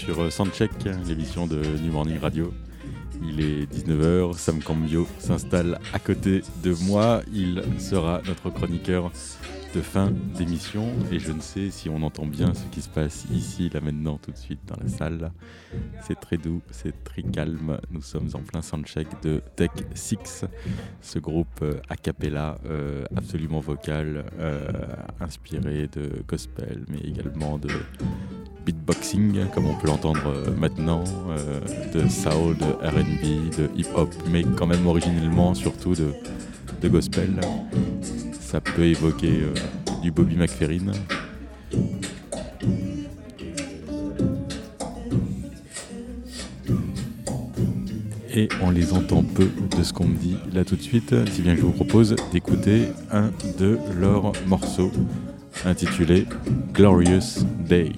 sur euh, Soundcheck, l'émission de New Morning Radio. Il est 19h, Sam Cambio s'installe à côté de moi. Il sera notre chroniqueur de fin d'émission et je ne sais si on entend bien ce qui se passe ici, là maintenant, tout de suite dans la salle. C'est très doux, c'est très calme. Nous sommes en plein soundcheck de Tech 6, ce groupe euh, a cappella euh, absolument vocal, euh, inspiré de gospel, mais également de beatboxing, comme on peut l'entendre maintenant, de soul, de RB, de hip-hop, mais quand même originellement surtout de, de gospel ça peut évoquer euh, du Bobby McFerrin. Et on les entend peu de ce qu'on me dit là tout de suite, si bien que je vous propose d'écouter un de leurs morceaux intitulé Glorious Day.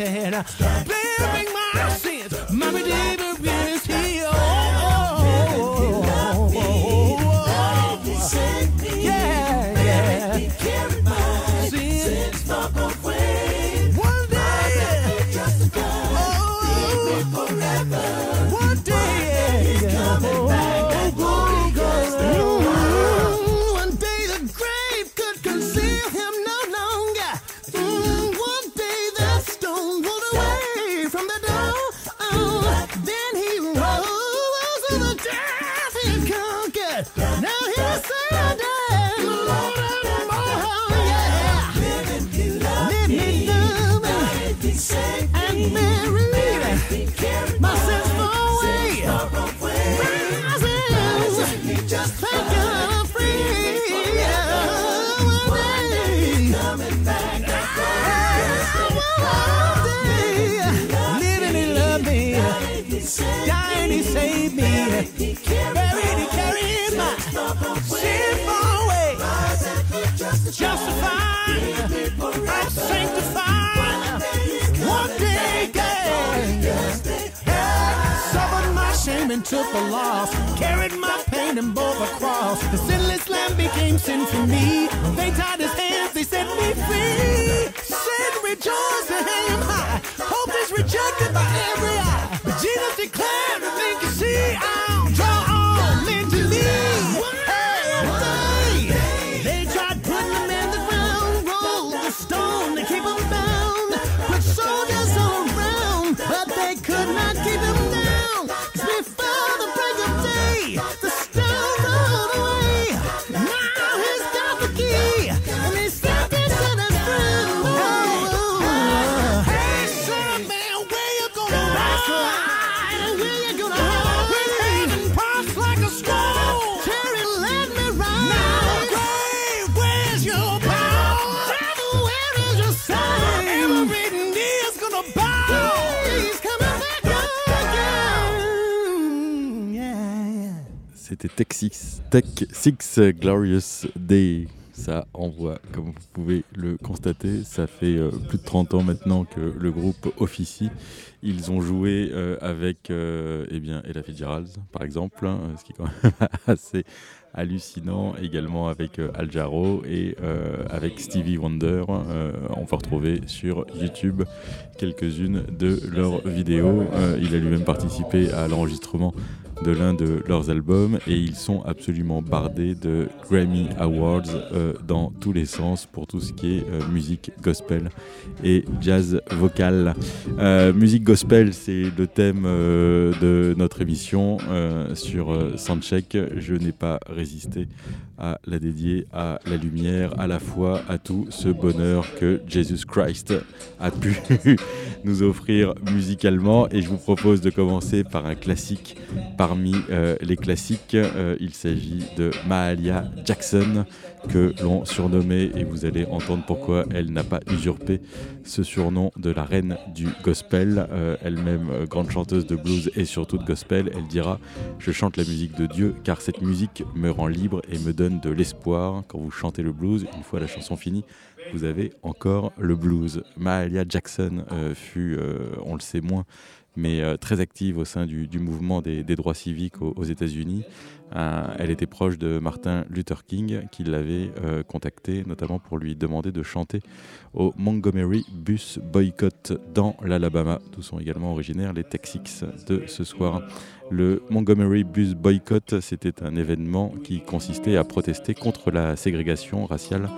pretend. Baby, make my and took the loss. Carried my pain and bore the cross. The sinless lamb became sin for me. They tied his hands, they set me free. Sin rejoice to hang high. Hope is rejected by every eye. But Jesus declared, I think you see, I'll C'était Tech 6, Tech 6 Glorious Day. ça envoie, comme vous pouvez le constater. Ça fait euh, plus de 30 ans maintenant que le groupe officie. Ils ont joué euh, avec euh, eh bien, Ella Fitzgerald, par exemple, hein, ce qui est quand même assez hallucinant. Également avec Al Jarreau et avec Stevie Wonder. on peut retrouver sur YouTube quelques-unes de leurs vidéos. il a lui-même participé à l'enregistrement de l'un de leurs albums et ils sont absolument bardés de Grammy Awards euh, dans tous les sens pour tout ce qui est euh, musique gospel et jazz vocal. Euh, musique gospel, c'est le thème de notre émission sur Soundcheck. Je n'ai pas résisté à la dédier à la lumière, à la foi, à tout ce bonheur que Jesus Christ a pu nous offrir musicalement. Et je vous propose de commencer par un classique parmi euh, les classiques. Euh, il s'agit de Mahalia Jackson, que l'on surnommait, et vous allez entendre pourquoi elle n'a pas usurpé ce surnom de la reine du gospel. Euh, elle-même grande chanteuse de blues et surtout de gospel, elle dira Je chante la musique de Dieu car cette musique me rend libre et me donne de l'espoir. Quand vous chantez le blues, une fois la chanson finie, vous avez encore le blues. Mahalia Jackson fut, on le sait moins, mais euh, très active au sein du, mouvement des, droits civiques aux, États-Unis. Euh, elle était proche de Martin Luther King, qui l'avait euh, contacté notamment pour lui demander de chanter au Montgomery Bus Boycott dans l'Alabama, d'où sont également originaires les Texix de ce soir. Le Montgomery Bus Boycott, c'était un événement qui consistait à protester contre la ségrégation raciale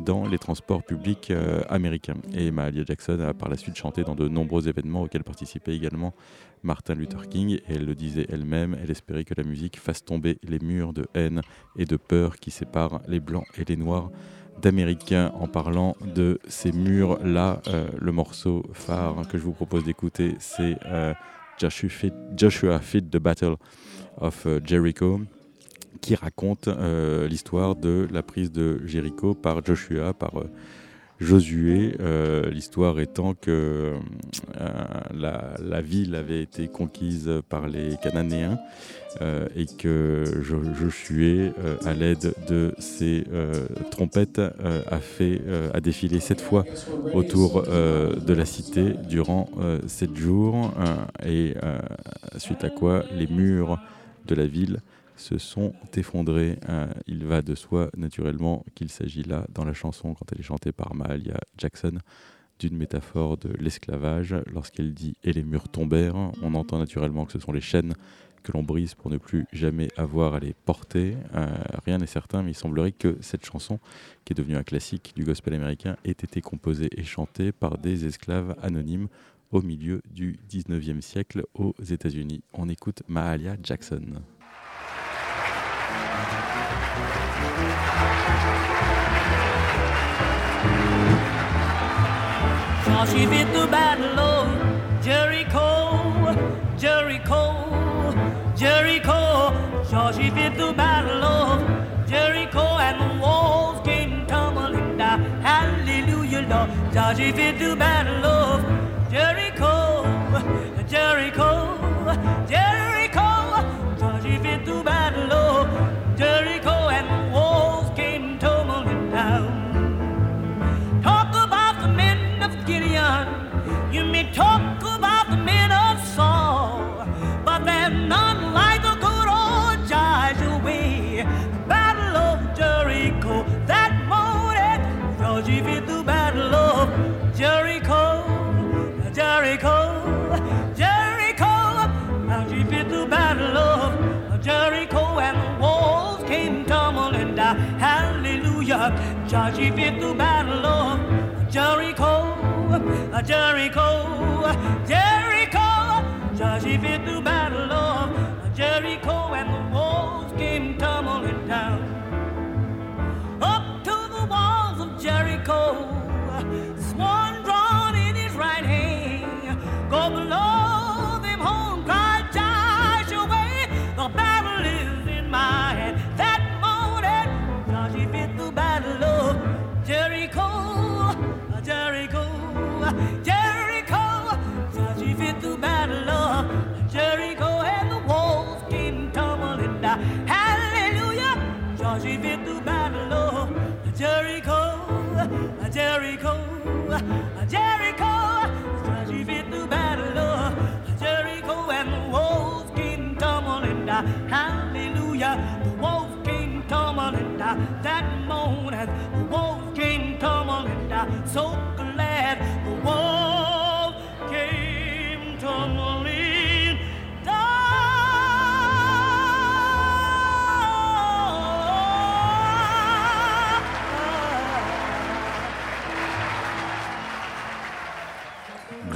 dans les transports publics euh, américains. Et Mahalia Jackson a par la suite chanté dans de nombreux événements auxquels participait également Martin Luther King. Et elle le disait elle-même, elle espérait que la musique fasse tomber les murs de haine et de peur qui séparent les blancs et les noirs d'Américains. En parlant de ces murs-là, euh, le morceau phare que je vous propose d'écouter, c'est euh, Joshua Fit, The Battle of Jericho qui raconte euh, l'histoire de la prise de Jéricho par Joshua, par euh, Josué. Euh, l'histoire étant que la, ville avait été conquise par les Cananéens et que Josué, à l'aide de ses trompettes, a fait a défilé sept fois autour de la cité durant sept jours et suite à quoi les murs de la ville se sont effondrés. Euh, il va de soi naturellement qu'il s'agit là, dans la chanson, quand elle est chantée par Mahalia Jackson, d'une métaphore de l'esclavage. Lorsqu'elle dit Et les murs tombèrent, on entend naturellement que ce sont les chaînes que l'on brise pour ne plus jamais avoir à les porter. Euh, rien n'est certain, mais il semblerait que cette chanson, qui est devenue un classique du gospel américain, ait été composée et chantée par des esclaves anonymes au milieu du 19e siècle aux États-Unis. On écoute Mahalia Jackson. Now she beat the battle of Jericho, Jericho, Jericho. So she beat the battle of Jericho, and the walls came tumbling down. Hallelujah, Lord. So she beat the battle of Jericho, Jericho, Jericho. So she beat the battle of Jericho, talk about the men of Saul, but none like the good old Joshua. The battle of Jericho that morning, Georgie beat the battle of Jericho, Jericho, Jericho. Battle of Jericho, and the walls came tumbling down. Hallelujah, Jericho, Jericho, Joshua fit the battle of Jericho, and the walls came tumbling down. Up to the walls of Jericho, So glad the walls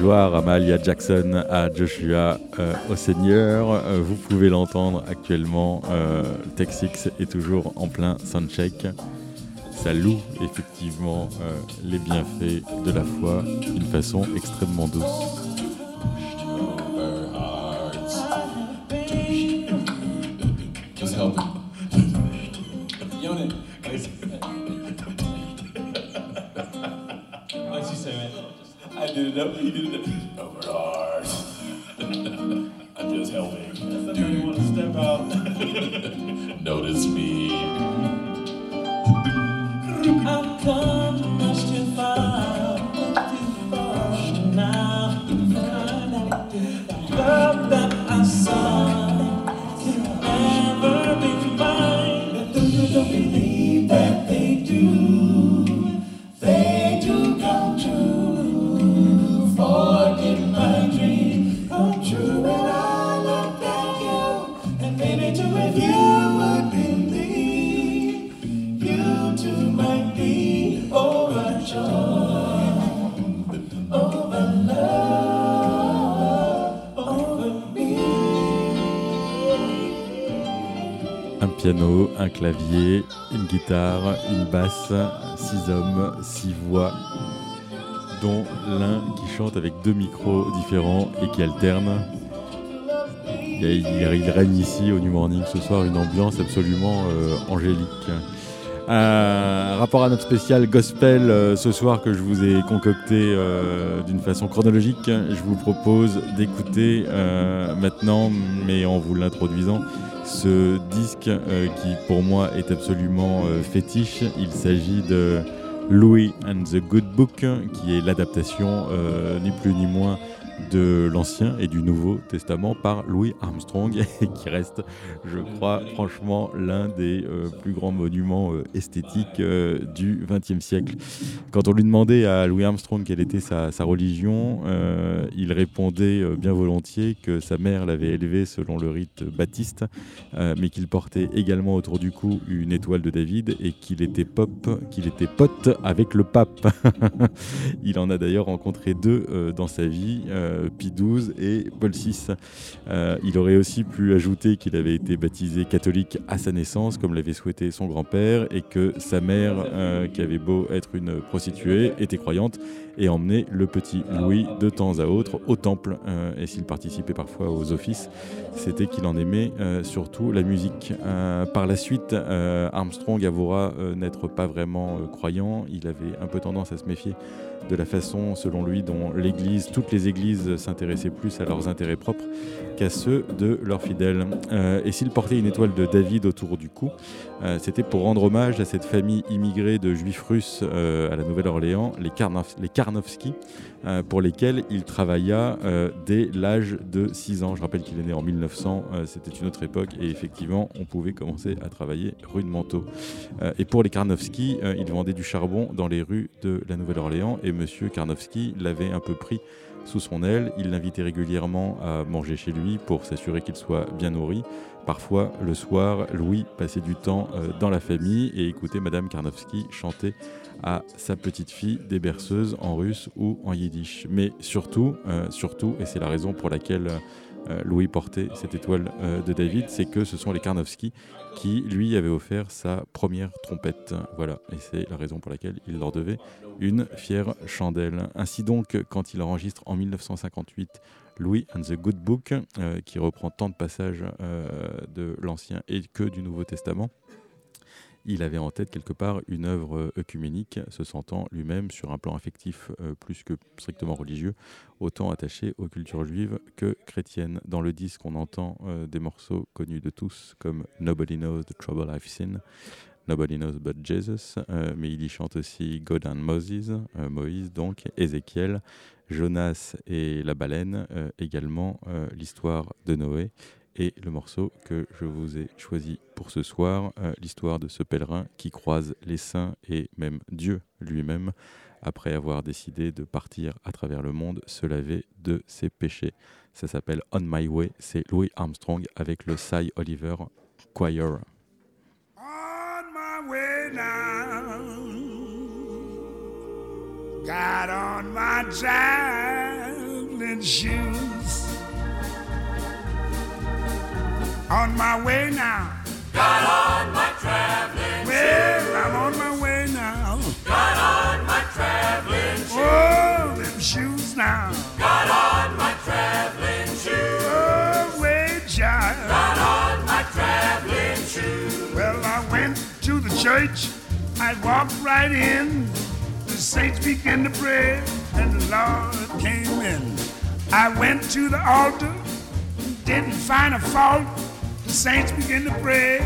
Gloire à Jackson, à Joshua, euh, au Seigneur. Euh, vous pouvez l'entendre actuellement. Euh, Tech Six est toujours en plein soundcheck. Ça loue effectivement euh, les bienfaits de la foi d'une façon extrêmement douce. Six hommes, six voix, dont l'un qui chante avec deux micros différents et qui alterne. Il, règne ici au New Morning ce soir une ambiance absolument euh, angélique. Un rapport à notre spécial gospel euh, ce soir que je vous ai concocté euh, d'une façon chronologique. Je vous propose d'écouter euh, maintenant, mais en vous l'introduisant, ce disque euh, qui pour moi est absolument euh, fétiche. Il s'agit de Louis and the Good Book, qui est l'adaptation euh, ni plus ni moins de l'Ancien et du Nouveau Testament par Louis Armstrong, qui reste, je crois, franchement l'un des euh, plus grands monuments euh, esthétiques euh, du XXe siècle. Quand on lui demandait à Louis Armstrong quelle était sa, religion, il répondait bien volontiers que sa mère l'avait élevé selon le rite baptiste, mais qu'il portait également autour du cou une étoile de David et qu'il était pop, qu'il était pote avec le pape. il en a d'ailleurs rencontré deux dans sa vie, euh, Pie XII et Paul VI. Euh, il aurait aussi pu ajouter qu'il avait été baptisé catholique à sa naissance, comme l'avait souhaité son grand-père, et que sa mère, euh, qui avait beau être une prostituée, était croyante et emmenait le petit Louis de temps à autre au temple. Euh, et s'il participait parfois aux offices, c'était qu'il en aimait surtout la musique. Par la suite, Armstrong avouera n'être pas vraiment croyant. Il avait un peu tendance à se méfier de la façon, selon lui, dont l'Église, toutes les Églises s'intéressaient plus à leurs intérêts propres qu'à ceux de leurs fidèles. Euh, et s'il portait une étoile de David autour du cou, euh, c'était pour rendre hommage à cette famille immigrée de juifs russes euh, à la Nouvelle-Orléans, les, Karnov- les Karnowski, pour lesquels il travailla euh, dès l'âge de 6 ans. Je rappelle qu'il est né en 1900, euh, c'était une autre époque, et effectivement, on pouvait commencer à travailler rudement tôt. Euh, et pour les Karnowski, euh, ils vendaient du charbon dans les rues de la Nouvelle-Orléans, et Monsieur Karnowski l'avait un peu pris sous son aile. Il l'invitait régulièrement à manger chez lui pour s'assurer qu'il soit bien nourri. Parfois, le soir, Louis passait du temps euh, dans la famille et écoutait Madame Karnowski chanter à sa petite fille des berceuses en russe ou en yiddish. Mais surtout, euh, surtout, et c'est la raison pour laquelle euh, Louis portait cette étoile euh, de David, c'est que ce sont les Karnowski qui lui avaient offert sa première trompette. Voilà, et c'est la raison pour laquelle il leur devait une fière chandelle. Ainsi donc, quand il enregistre en 1958 Louis and the Good Book, euh, qui reprend tant de passages euh, de l'Ancien et que du Nouveau Testament, il avait en tête quelque part une œuvre euh, œcuménique, se sentant lui-même sur un plan affectif euh, plus que strictement religieux, autant attaché aux cultures juives que chrétiennes. Dans le disque, on entend euh, des morceaux connus de tous, comme Nobody Knows the Trouble I've Seen, Nobody Knows But Jesus, mais il y chante aussi God and Moses, Moïse donc, Ézéchiel, Jonas et la baleine, également l'histoire de Noé et le morceau que je vous ai choisi pour ce soir, euh, l'histoire de ce pèlerin qui croise les saints et même Dieu lui-même après avoir décidé de partir à travers le monde se laver de ses péchés. Ça s'appelle On My Way, c'est Louis Armstrong avec le Cy Oliver Choir. On my way now. Got on my shoes. On my way now. Got on my traveling Well, I'm on my way now. Got on my traveling shoes. Oh, them shoes now. Got on my traveling shoes. Oh, way child. Got on my traveling shoes. Well, I went to the church. I walked right in. The saints began to pray, and the Lord came in. I went to the altar, didn't find a fault. The saints began to pray,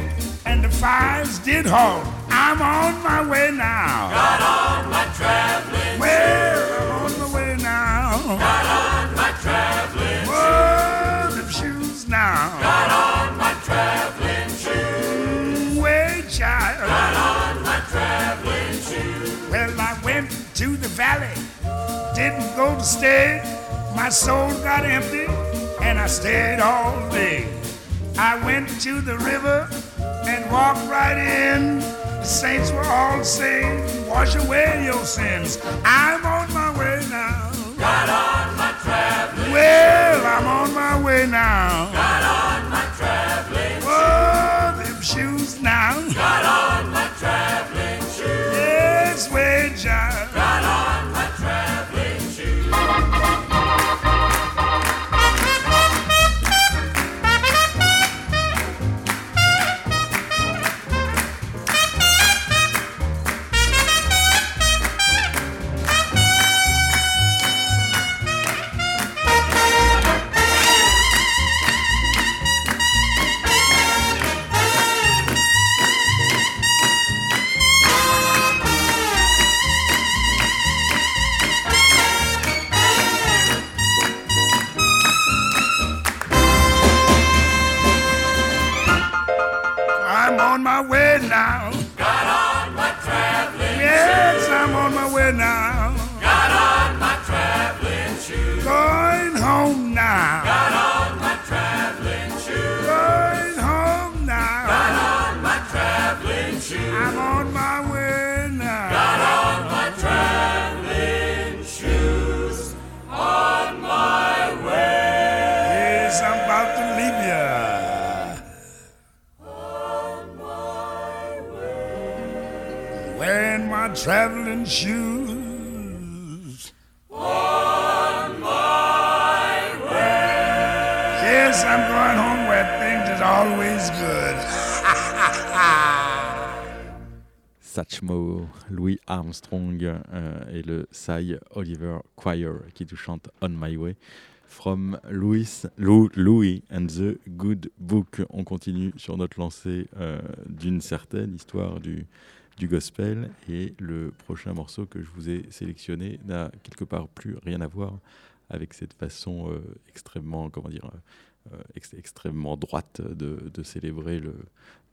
and the fires did halt. I'm on my way now. Got on my traveling Well, I'm on my way now. Got on my traveling Whoa, them shoes now. Got on my traveling shoes. Way child. Got on my traveling shoes. Well, I went to the valley, didn't go to stay. My soul got empty, and I stayed all day. I went to the river and walked right in. The saints were all saying, Wash away your sins. I'm on my way now. Got on my traveling. Well, I'm on my way now. Got on my traveling. Oh, them shoes now. Got on my traveling shoes. Yes, way Satchmo, Louis Armstrong euh, et le Cy Oliver Choir qui tout chante On My Way. From Louis, Lou- Louis and the Good Book. On continue sur notre lancée euh, d'une certaine histoire du, du gospel. Et le prochain morceau que je vous ai sélectionné n'a quelque part plus rien à voir avec cette façon euh, extrêmement, comment dire, euh, ex- extrêmement droite de, célébrer le,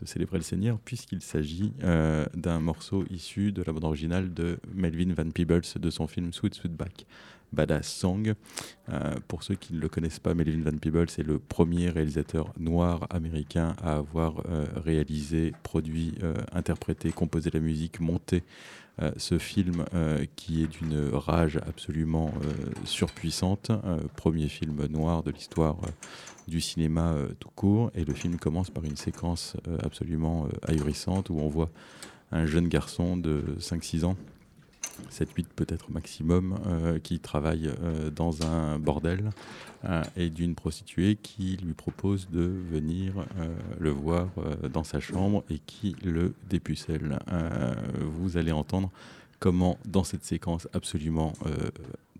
célébrer le Seigneur, puisqu'il s'agit euh, d'un morceau issu de la bande originale de Melvin Van Peebles de son film Sweet Sweetback. Badass Song. Euh, pour ceux qui ne le connaissent pas, Melvin Van Peebles est le premier réalisateur noir américain à avoir euh, réalisé, produit, euh, interprété, composé la musique, monté ce film qui est d'une rage absolument surpuissante. Premier film noir de l'histoire du cinéma tout court. Et le film commence par une séquence absolument ahurissante où on voit un jeune garçon de 5-6 ans 7-8 peut-être maximum, euh, qui travaille euh, dans un bordel euh, et d'une prostituée qui lui propose de venir le voir dans sa chambre et qui le dépucelle. Vous allez entendre comment dans cette séquence absolument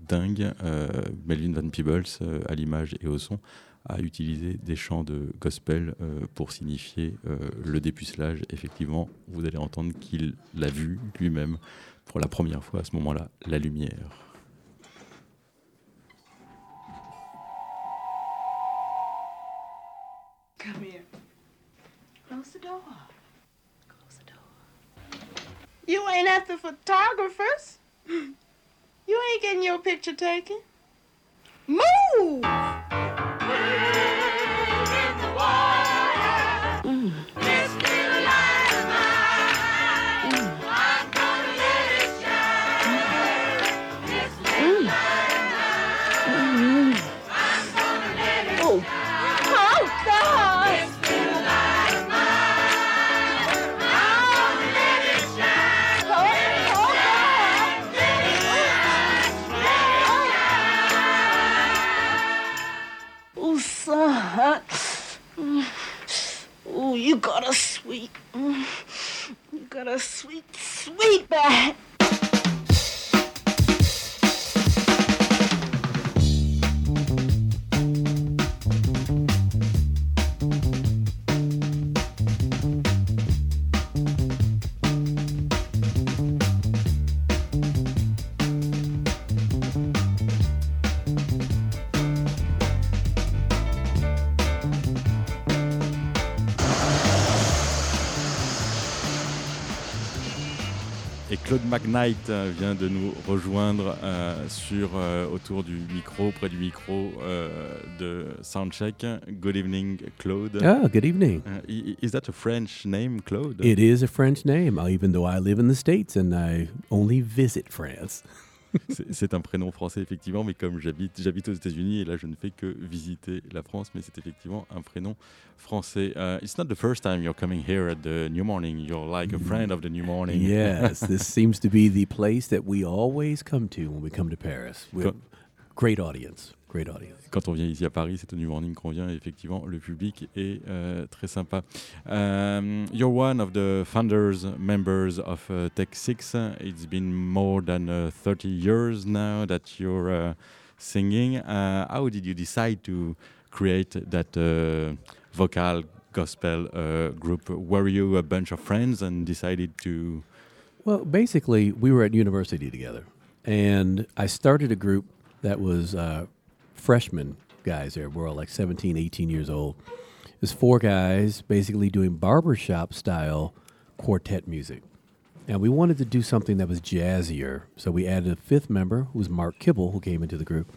dingue. Melvin Van Peebles, à l'image et au son, a utilisé des chants de gospel pour signifier le dépucelage. Effectivement, vous allez entendre qu'il l'a vu lui-même pour la première fois à ce moment-là, la lumière. Come here. Close the door. Close the door. You ain't at the photographers. You ain't getting your picture taken. Move! McKnight euh, vient de nous rejoindre euh, sur, euh, autour du micro, près du micro euh, de Soundcheck. Good evening, Claude. Oh, good evening. Uh, is that a French name, Claude? It is a French name, even though I live in the States and I only visit France. C'est un prénom français, effectivement, mais comme j'habite j'habite aux États-Unis, et là je ne fais que visiter la France, mais c'est effectivement un prénom français. Uh, it's not the first time you're coming here at the New Morning. You're like a friend of the New Morning. Yes, this seems to be the place that we always come to when we come to Paris. We have great audience, great audience. Quand on vient ici à Paris, c'est au New Morning qu'on vient. et Effectivement, le public est euh, très sympa. Um, you're one of the founders, members of uh, Tech Six. It's been more than uh, 30 years now that you're uh, singing. Uh, how did you decide to create that uh, vocal gospel uh, group? Were you a bunch of friends and decided to? Well, basically, we were at university together, and I started a group that was uh, freshman guys there. We're all like 17, 18 years old. There's four guys basically doing barbershop style quartet music. And we wanted to do something that was jazzier. So we added a fifth member, who was Mark Kibble, who came into the group.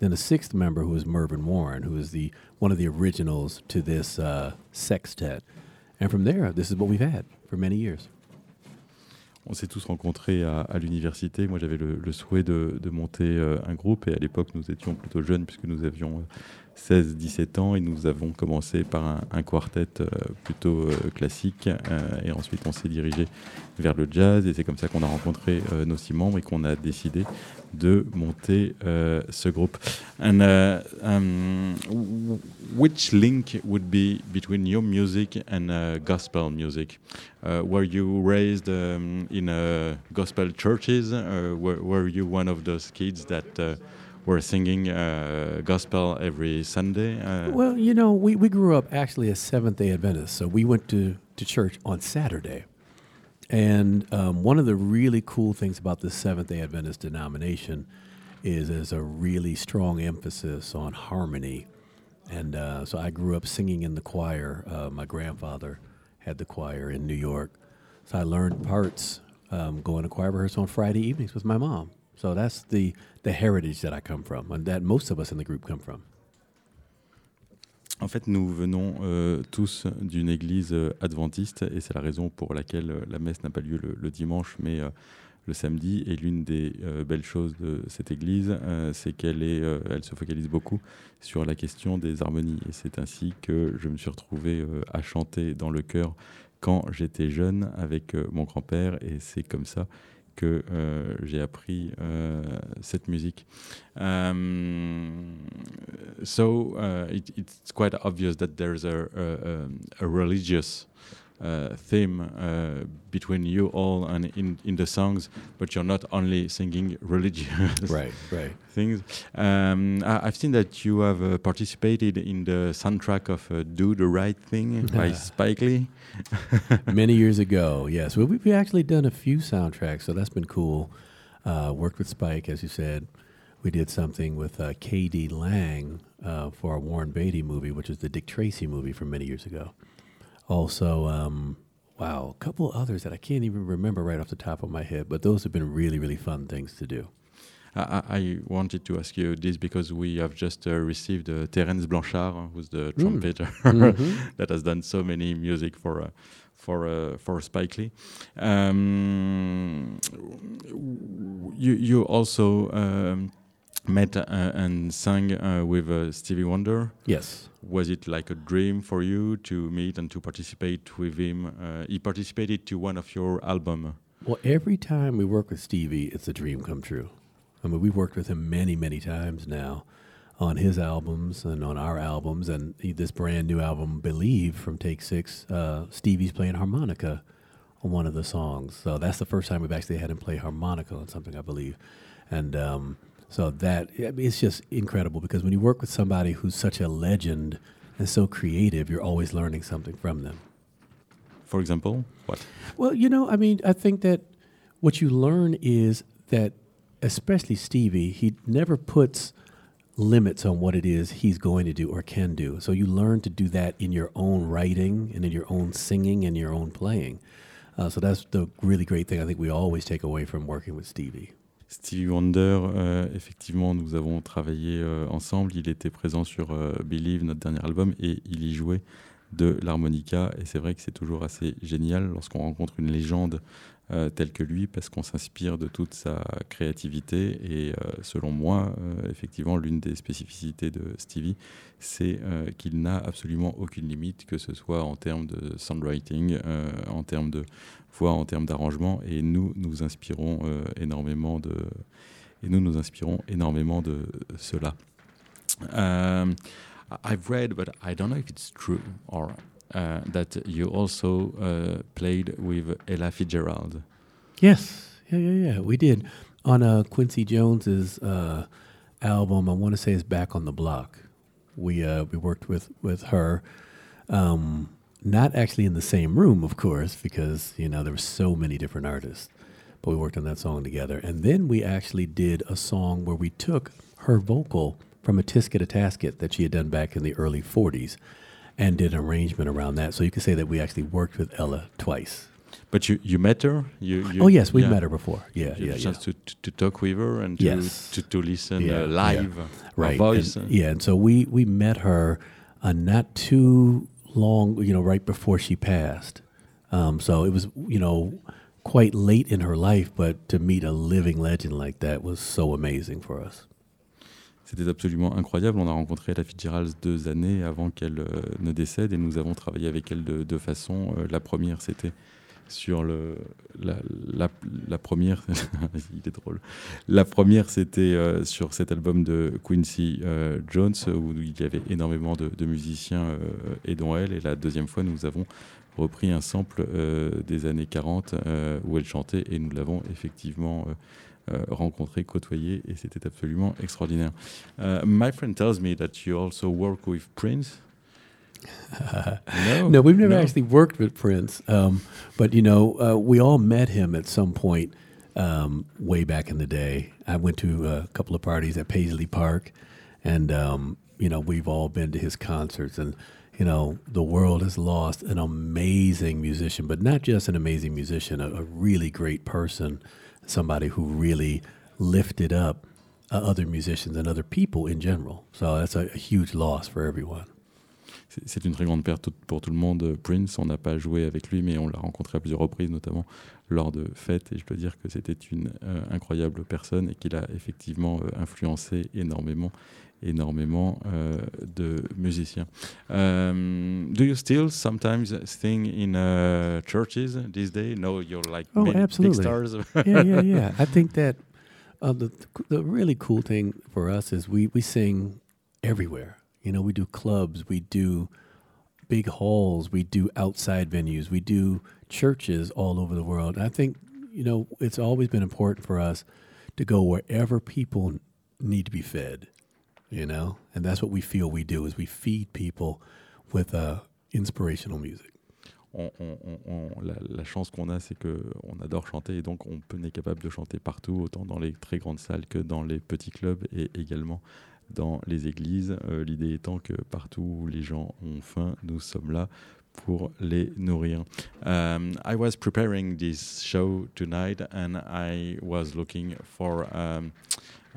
Then a sixth member, who was Mervyn Warren, who is the one of the originals to this uh, sextet. And from there, this is what we've had for many years. On s'est tous rencontrés à, l'université. Moi, j'avais le, souhait de, de monter euh, un groupe et à l'époque, nous étions plutôt jeunes puisque nous avions 16-17 ans et nous avons commencé par un, quartet euh, plutôt euh, classique euh, et ensuite on s'est dirigé vers le jazz et c'est comme ça qu'on a rencontré nos six membres et qu'on a décidé de monter ce groupe. And uh, um, which link would be between your music and uh, gospel music? Uh, were you raised um, in uh, gospel churches? Uh, were, were you one of those kids that were singing uh, gospel every Sunday? Uh, Well, you know, we, we grew up actually as Seventh day Adventists, so we went to, to church on Saturday. And um, one of the really cool things about the Seventh day Adventist denomination is there's a really strong emphasis on harmony. And uh, so I grew up singing in the choir. Uh, my grandfather had the choir in New York. So I learned parts um, going to choir rehearsal on Friday evenings with my mom. So that's the, the heritage that I come from and that most of us in the group come from. En fait, nous venons euh, tous d'une église euh, adventiste et c'est la raison pour laquelle euh, la messe n'a pas lieu le, le dimanche mais le samedi. Et l'une des belles choses de cette église, c'est qu'elle est, elle se focalise beaucoup sur la question des harmonies. Et c'est ainsi que je me suis retrouvé à chanter dans le chœur quand j'étais jeune avec mon grand-père et c'est comme ça que euh, j'ai appris euh, cette musique. Um, so uh, it, it's quite obvious that there's a- a religious uh, theme uh, between you all and in, in the songs, but you're not only singing religious Right, right. things. Um, I, I've seen that you have uh, participated in the soundtrack of uh, "Do the Right Thing" by Spike Lee. Many years ago, yes. Well, we've actually done a few soundtracks, so that's been cool. Uh, worked with Spike, as you said. We did something with uh, K.D. Lang uh, for a Warren Beatty movie, which is the Dick Tracy movie from many years ago. Also, um, wow, a couple others that I can't even remember right off the top of my head, but those have been really, really fun things to do. I, I wanted to ask you this because we have just uh, received uh, Terence Blanchard, who's the trumpeter that has done so many music for uh, for uh, for Spike Lee. Um, you you also um, met uh, and sang uh, with uh, Stevie Wonder. Yes. Was it like a dream for you to meet and to participate with him? Uh, he participated to one of your album. Well, every time we work with Stevie, it's a dream come true. I mean, we've worked with him many, many times now on his albums and on our albums. And he- this brand new album, Believe, from Take Six, uh, Stevie's playing harmonica on one of the songs. So that's the first time we've actually had him play harmonica on something, I believe. And um, so that, I mean, it's just incredible because when you work with somebody who's such a legend and so creative, you're always learning something from them. For example, what? Well, you know, I mean, I think that what you learn is that, especially Stevie, he never puts limits on what it is he's going to do or can do. So you learn to do that in your own writing and in your own singing and your own playing. Uh, so that's the really great thing I think we always take away from working with Stevie. Stevie Wonder, euh, effectivement, nous avons travaillé euh, ensemble. Il était présent sur euh, Believe, notre dernier album, et il y jouait de l'harmonica. Et c'est vrai que c'est toujours assez génial lorsqu'on rencontre une légende euh, telle que lui, parce qu'on s'inspire de toute sa créativité. Et euh, selon moi, euh, effectivement, l'une des spécificités de Stevie, c'est qu'il n'a absolument aucune limite, que ce soit en termes de songwriting, en termes de voix, en termes d'arrangement. Et nous, nous inspirons énormément de, et nous nous inspirons énormément de cela. I've read, but I don't know if it's true, or uh, that you also uh, played with Ella Fitzgerald. Yes, yeah, yeah, yeah. We did on uh, Quincy Jones's uh, album. I want to say it's "Back on the Block." We uh, we worked with with her, um, not actually in the same room, of course, because you know there were so many different artists. But we worked on that song together, and then we actually did a song where we took her vocal from a Tisket a Tasket that she had done back in the early '40s, and did an arrangement around that. So you could say that we actually worked with Ella twice. But you, you met her? You, you, oh yes, we yeah. met her before. Yeah, You yeah, yeah. to, to, talk with her and to, Yes. to, to listen Yeah, uh, live, yeah. her right voice. and- yeah and so we we met her uh, not too long you know right before she passed um, so it was you know quite late in her life but to meet a living legend like that was so amazing for us C'était absolument incroyable. On a rencontré Ella Fitzgerald deux années avant qu'elle euh, ne décède et nous avons travaillé avec elle de deux façons. Euh, la première, c'était sur le. La, la- la première. il est drôle. La première, c'était euh, sur cet album de Quincy Jones où il y avait énormément de, musiciens et dont elle. Et la deuxième fois, nous avons repris un sample des années 40 euh, où elle chantait et nous l'avons effectivement rencontré, côtoyé et c'était absolument extraordinaire. Uh, my friend tells me that you also work with Prince. no, no we've never No? actually worked with prince um, but you know uh, we all met him at some point um, way back in the day i went to a couple of parties at paisley park and um, you know we've all been to his concerts and you know the world has lost an amazing musician but not just an amazing musician a, a really great person somebody who really lifted up other musicians and other people in general so that's a, a huge loss for everyone C'est- une très grande perte pour tout le monde. Prince, on n'a pas joué avec lui, mais on l'a rencontré à plusieurs reprises, notamment lors de fêtes. Et je dois dire que c'était une euh, incroyable personne et qu'il a effectivement euh, influencé énormément, énormément euh, de musiciens. Um, do you still sometimes sing in uh, churches these days? No, you're like Oh, many big absolutely. stars. yeah, yeah, yeah. I think that uh, the the really cool thing for us is we we sing everywhere. You know, we do clubs, we do big halls, we do outside venues, we do churches all over the world. And I think, you know, it's always been important for us to go wherever people need to be fed, you know? And that's what we feel we do is we feed people with uh, inspirational music. on- on- on- la, la chance qu'on a, c'est qu'on adore chanter et donc on, peut, est capable de chanter partout, autant dans les très grandes salles que dans les petits clubs et également dans les églises. Euh, L'idée étant que partout où les gens ont faim, nous sommes là pour les nourrir. Um, I was preparing this show tonight and I was looking for um,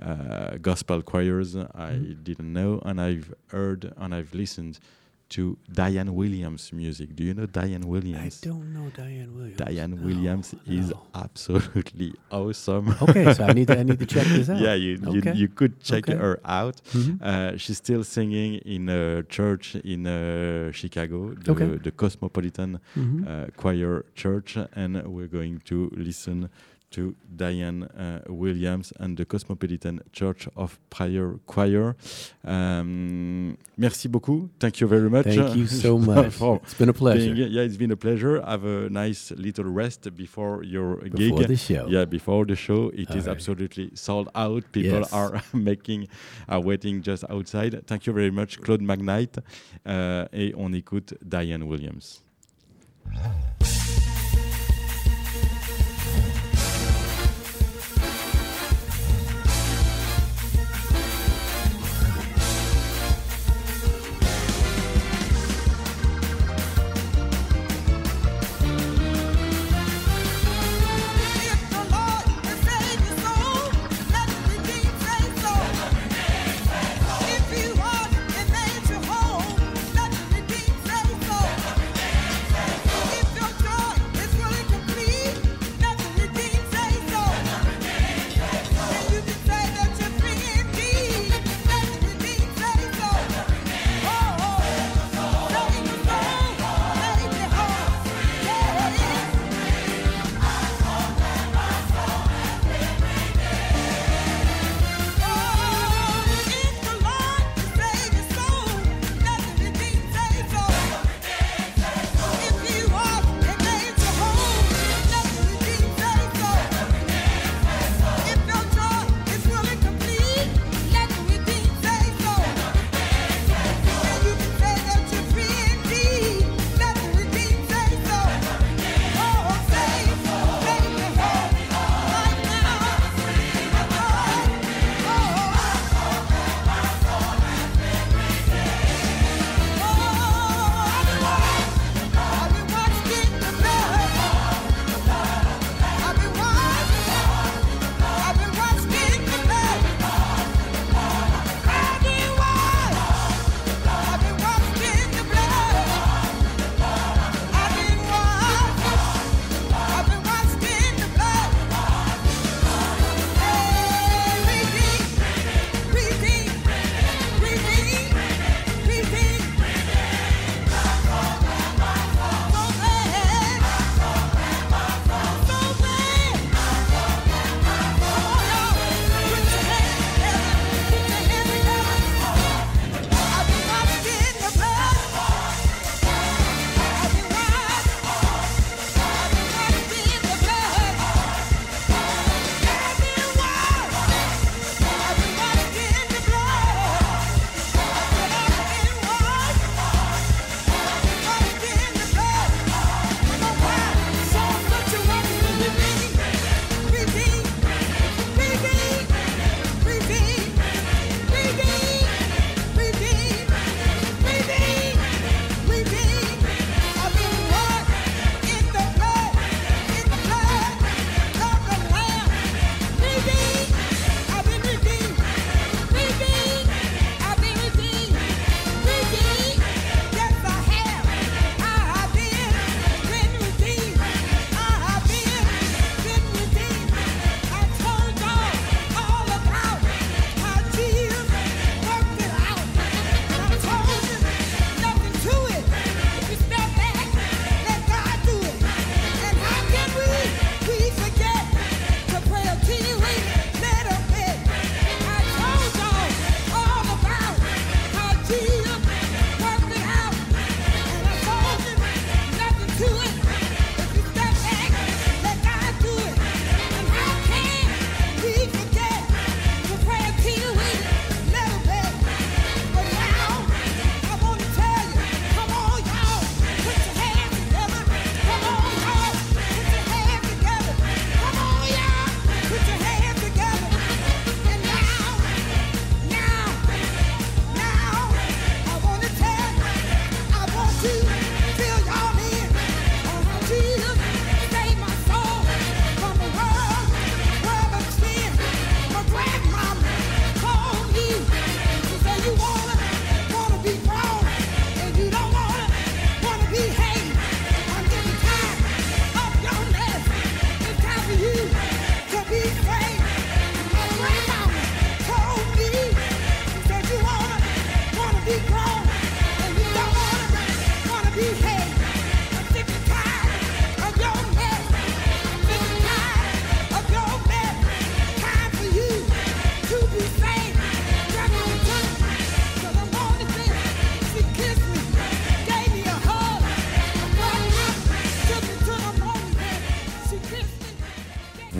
uh, gospel choirs I didn't know and I've heard and I've listened to Diane Williams music. Do you know Diane Williams? I don't know Diane Williams. Diane No, Williams is absolutely awesome. Okay, so I need to, I need to check this out. yeah, you, you, Okay. you could check Okay. her out. Mhm. Uh, she's still singing in a church in uh, Chicago, the, Okay. the Cosmopolitan Mhm. uh, Choir Church, and we're going to listen to Diane uh, Williams and the Cosmopolitan Church of Prayer Choir. Um, merci beaucoup. Thank you very much. Thank you so much. for It's been a pleasure. being- yeah, it's been a pleasure. Have a nice little rest before your Before gig. the show. Yeah, before the show, it is All right. absolutely sold out. People Yes. are making, are waiting just outside. Thank you very much, Claude McKnight. Euh, et on écoute Diane Williams.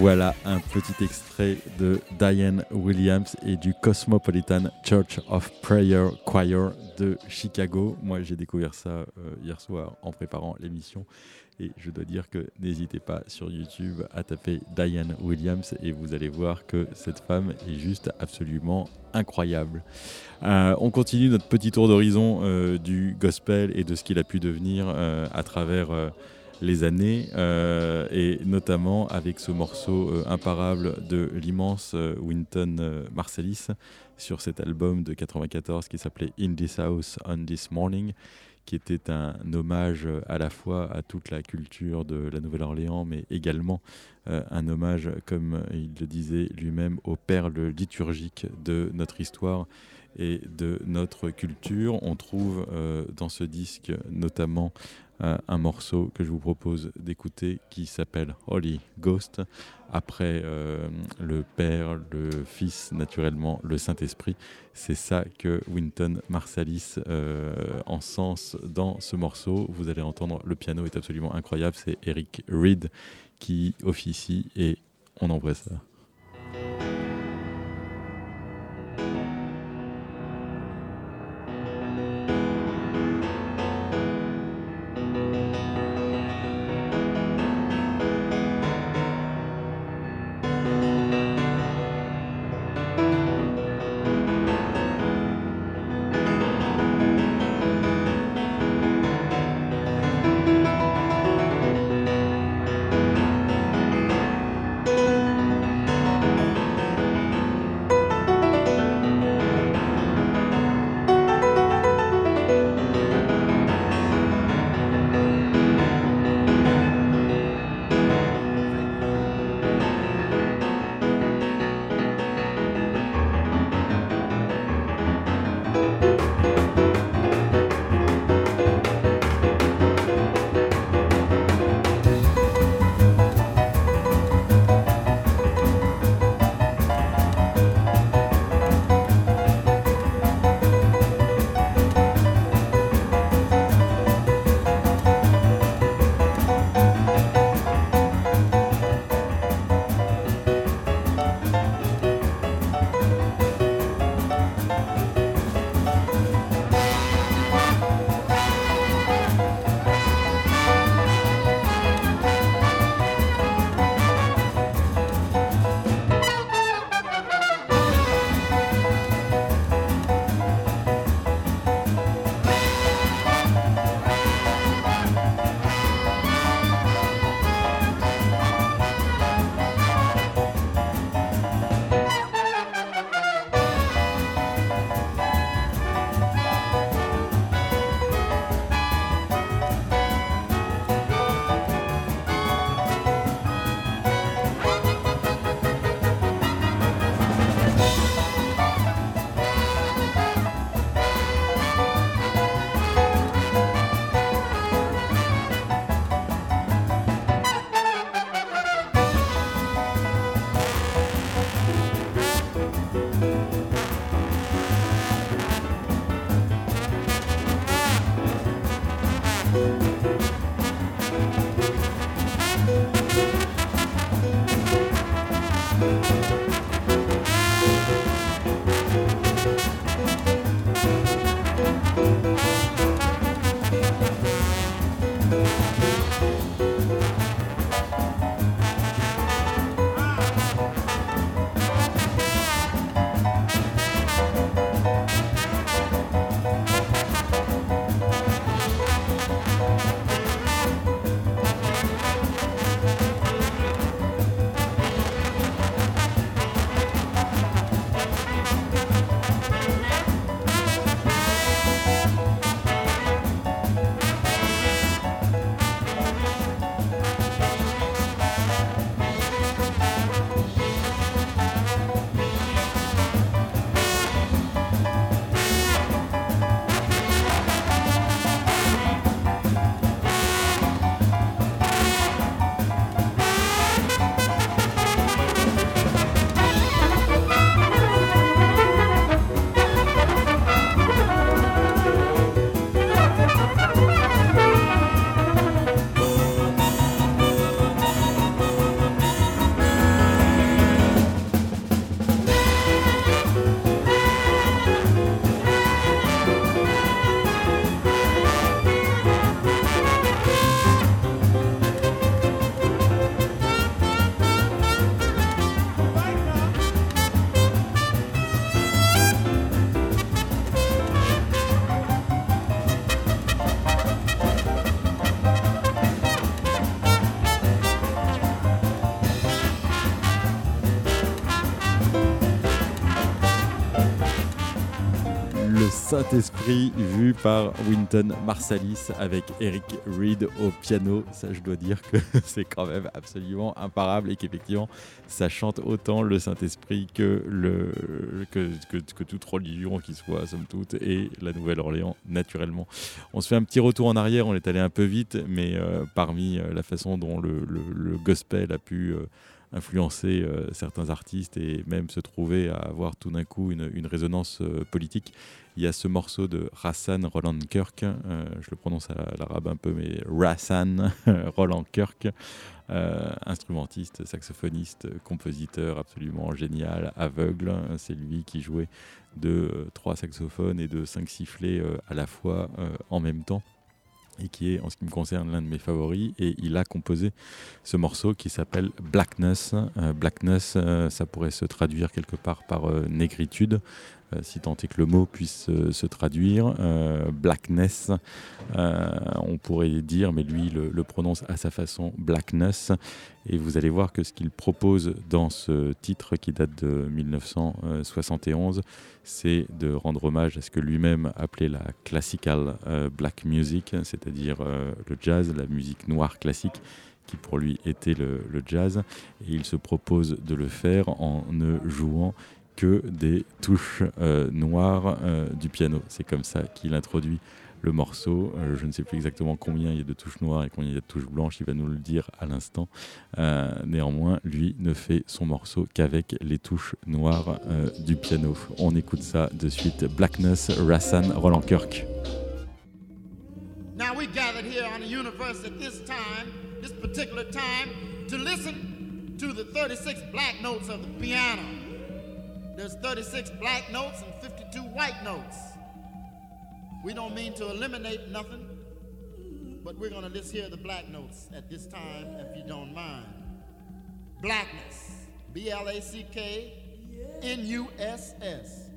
Voilà un petit extrait de Diane Williams et du Cosmopolitan Church of Prayer Choir de Chicago. Moi, j'ai découvert ça euh, hier soir en préparant l'émission. Et je dois dire que n'hésitez pas sur YouTube à taper Diane Williams et vous allez voir que cette femme est juste absolument incroyable. Euh, on continue notre petit tour d'horizon euh, du gospel et de ce qu'il a pu devenir à travers les années euh, et notamment avec ce morceau euh, imparable de l'immense euh, Wynton euh, Marsalis sur cet album de 94 qui s'appelait In This House on This Morning qui était un hommage à la fois à toute la culture de la Nouvelle-Orléans, mais également un hommage, comme il le disait lui-même, aux perles liturgiques de notre histoire et de notre culture. On trouve dans ce disque notamment euh, un morceau que je vous propose d'écouter qui s'appelle Holy Ghost, après euh, le Père, le Fils, naturellement le Saint-Esprit. C'est ça que Winton Marsalis euh, encense dans ce morceau. Vous allez entendre, le piano est absolument incroyable. C'est Eric Reed qui officie et on envoie ça. Saint-Esprit vu par Winton Marsalis avec Eric Reed au piano. Ça, je dois dire que c'est quand même absolument imparable et qu'effectivement, ça chante autant le Saint-Esprit que, que, que, que toute religion qui soit, somme toute, et la Nouvelle-Orléans, naturellement. On se fait un petit retour en arrière, on est allé un peu vite, mais euh, parmi euh, la façon dont le, gospel a pu euh, influencer certains artistes et même se trouver à avoir tout d'un coup une, résonance politique. Il y a ce morceau de Rassan Roland Kirk, euh, je le prononce à l'arabe un peu, mais Rassan Roland Kirk, euh, instrumentiste, saxophoniste, compositeur absolument génial, aveugle. C'est lui qui jouait de euh, trois saxophones et de cinq sifflets à la fois en même temps et qui est, en ce qui me concerne, l'un de mes favoris. Et il a composé ce morceau qui s'appelle Blackness. Blackness, ça pourrait se traduire quelque part par négritude, si tant est que le mot puisse euh, se traduire. Euh, blackness, euh, on pourrait dire, mais lui le, prononce à sa façon Blackness. Et vous allez voir que ce qu'il propose dans ce titre qui date de 1971, c'est de rendre hommage à ce que lui-même appelait la classical euh, black music, c'est-à-dire euh, le jazz, la musique noire classique, qui pour lui était le, le jazz. Et il se propose de le faire en ne jouant que des touches euh, noires euh, du piano. C'est comme ça qu'il introduit le morceau. Euh, je ne sais plus exactement combien il y a de touches noires et combien il y a de touches blanches, il va nous le dire à l'instant. Néanmoins, lui ne fait son morceau qu'avec les touches noires du piano. On écoute ça de suite. Blackness, Rassan, Roland Kirk. Now we gathered here on the universe at this time, this particular time, to listen to the 36 black notes of the piano. There's 36 black notes and 52 white notes. We don't mean to eliminate nothing, but we're going to just hear the black notes at this time, if you don't mind. Blackness. B L A C K N U S S.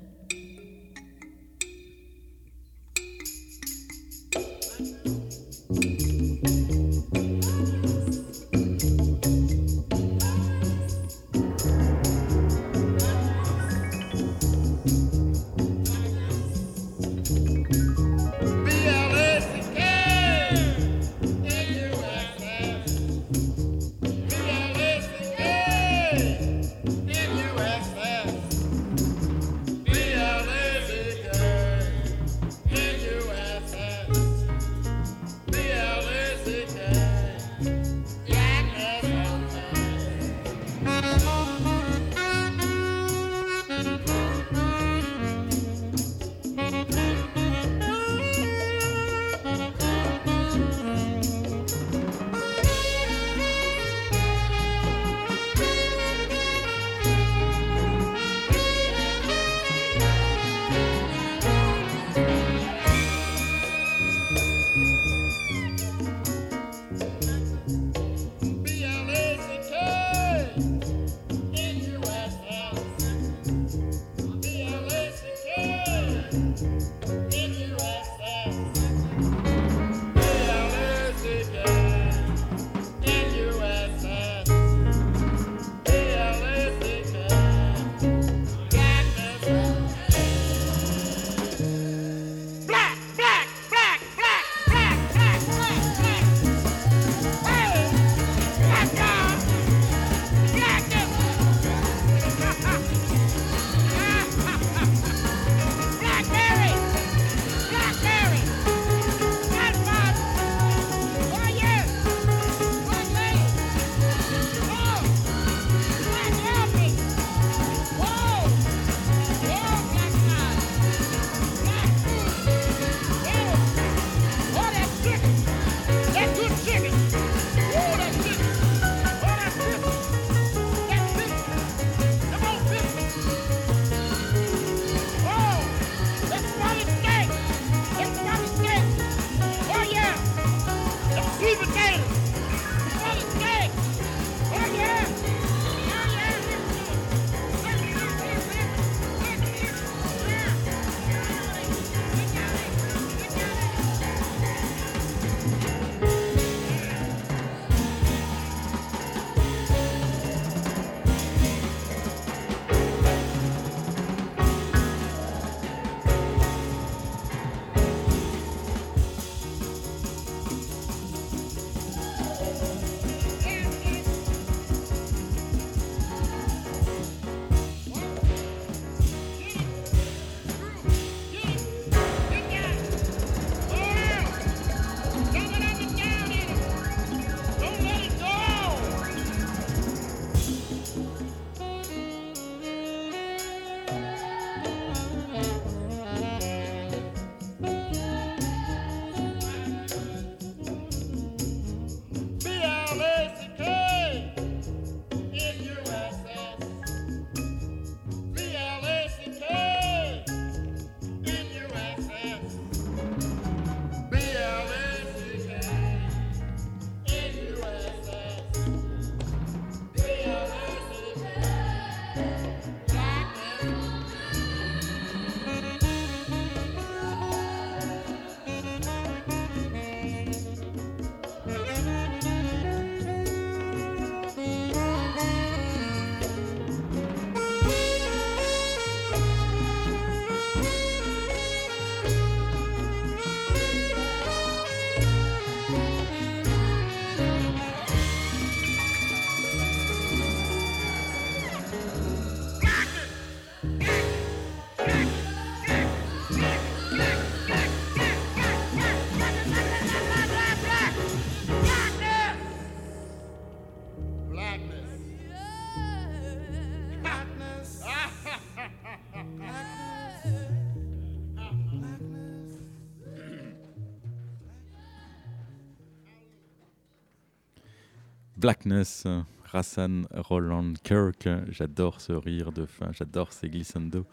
Blackness, Rassan Roland Kirk. J'adore ce rire de fin, j'adore ces glissando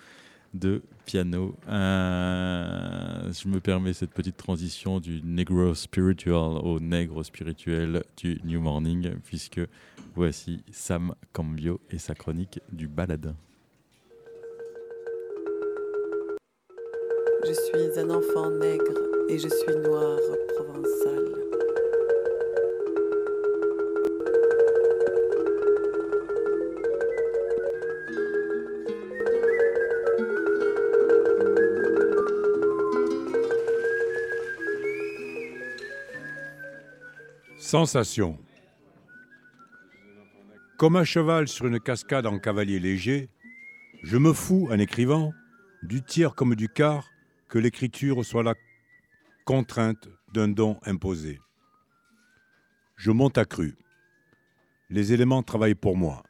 de piano. Euh, je me permets cette petite transition du negro spiritual au nègre spirituel du New Morning, puisque voici Sam Cambio et sa chronique du baladin. Je suis un enfant nègre et je suis noir provençal. Sensation. Comme un cheval sur une cascade en cavalier léger, je me fous, en écrivant, du tiers comme du quart, que l'écriture soit la contrainte d'un don imposé. Je monte à cru. Les éléments travaillent pour moi.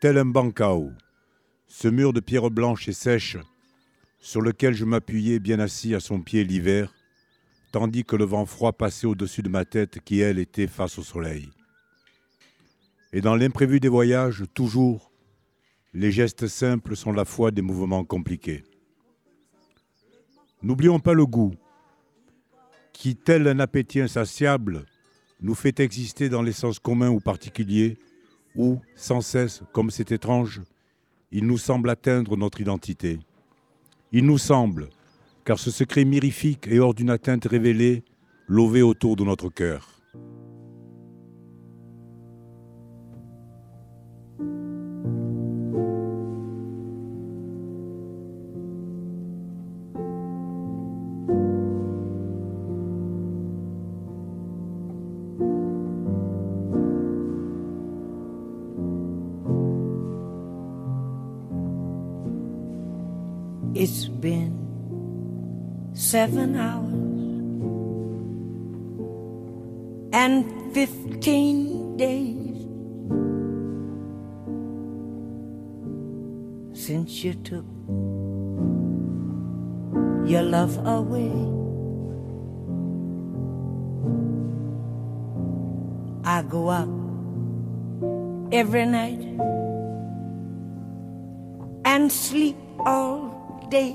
Tel un bancao, ce mur de pierre blanche et sèche, sur lequel je m'appuyais bien assis à son pied l'hiver, tandis que le vent froid passait au-dessus de ma tête qui, elle, était face au soleil. Et dans l'imprévu des voyages, toujours, les gestes simples sont la foi des mouvements compliqués. N'oublions pas le goût, qui, tel un appétit insatiable, nous fait exister dans les sens communs ou particuliers, où, sans cesse, comme c'est étrange, il nous semble atteindre notre identité. Il nous semble, car ce secret mirifique est hors d'une atteinte révélée, lové autour de notre cœur. Seven hours and fifteen days since you took your love away. I go up every night and sleep all day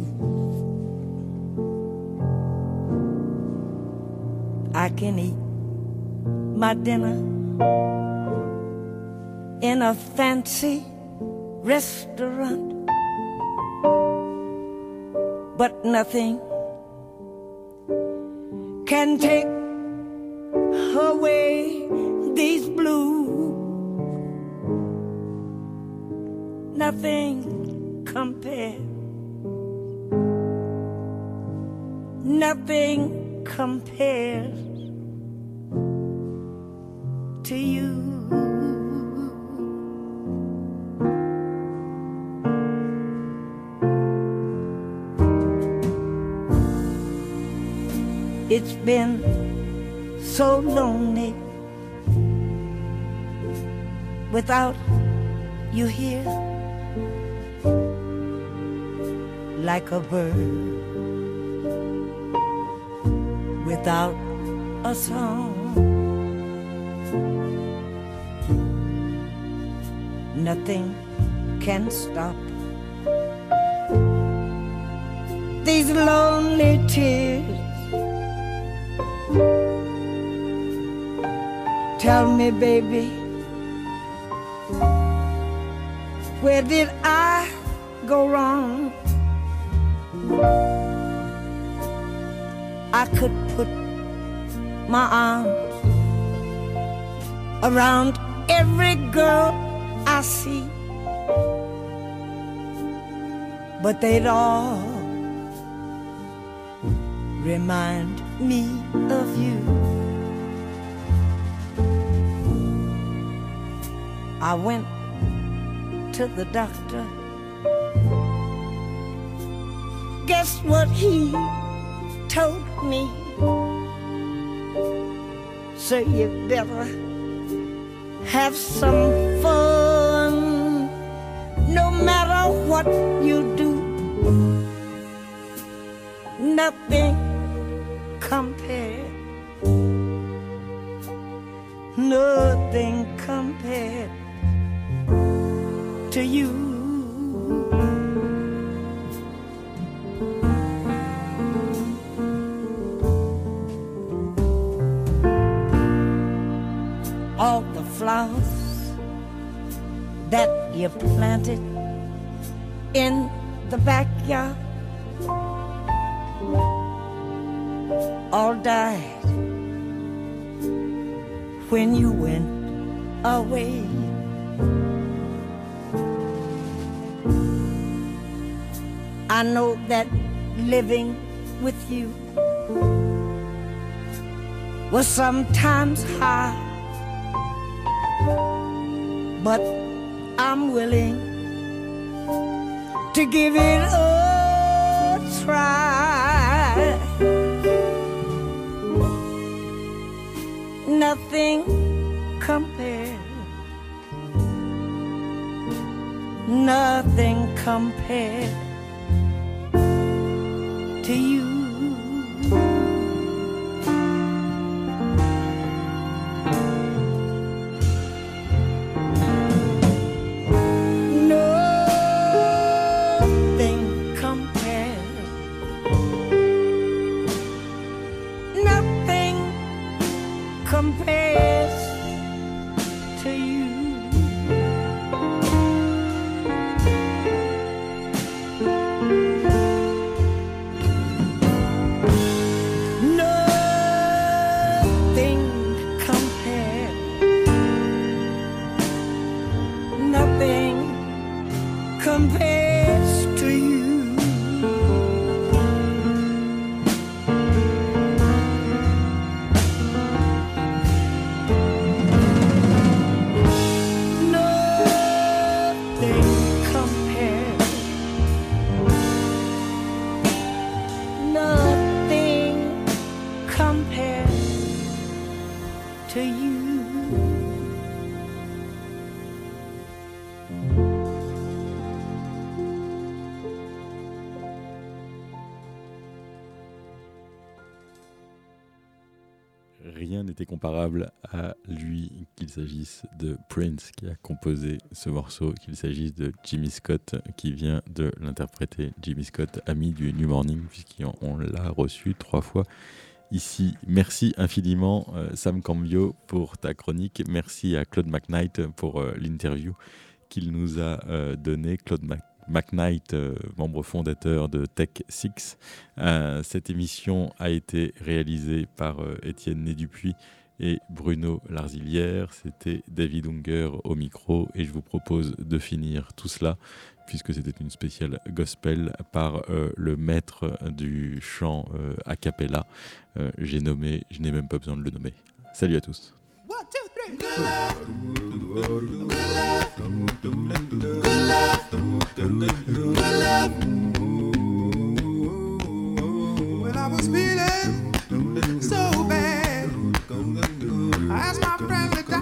I can eat my dinner in a fancy restaurant, but nothing can take away these blues. Nothing compares. Nothing compares It's been so lonely without you here, like a bird without a song. Nothing can stop these lonely tears. Tell me, baby, where did I go wrong? I could put my arms around every girl I see, but they'd all remind me of you. I went to the doctor. Guess what he told me? So you better have some fun no matter what you do. Nothing planted in the backyard all died when you went away. I know that living with you was sometimes hard, but I'm willing to give it a try. Nothing compared, nothing compared to you. Comparable à lui, qu'il s'agisse de Prince qui a composé ce morceau, qu'il s'agisse de Jimmy Scott qui vient de l'interpréter. Jimmy Scott, ami du New Morning, puisqu'on l'a reçu trois fois ici. Merci infiniment euh, Sam Cambio pour ta chronique. Merci à Claude McKnight pour euh, l'interview qu'il nous a euh, donnée. Claude McKnight, euh, membre fondateur de Tech6. Euh, cette émission a été réalisée par Étienne Né-Dupuis et Bruno Larzilière. C'était David Unger au micro et je vous propose de finir tout cela puisque c'était une spéciale gospel par euh, le maître du chant euh, a cappella. Euh, J'ai nommé, je n'ai même pas besoin de le nommer. Salut à tous.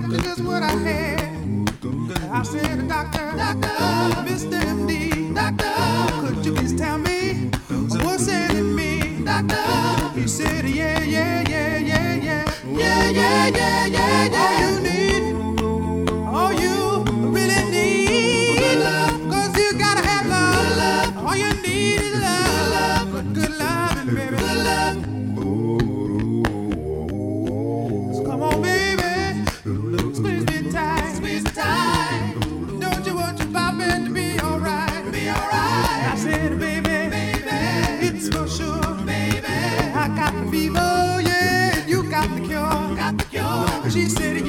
What I had. I said, Doctor, Doctor, Mr. MD, Doctor, could you please tell me what's in me? Doctor, he said, Yeah, yeah, yeah, yeah, yeah, yeah, yeah, yeah, yeah, yeah. All you need, She said,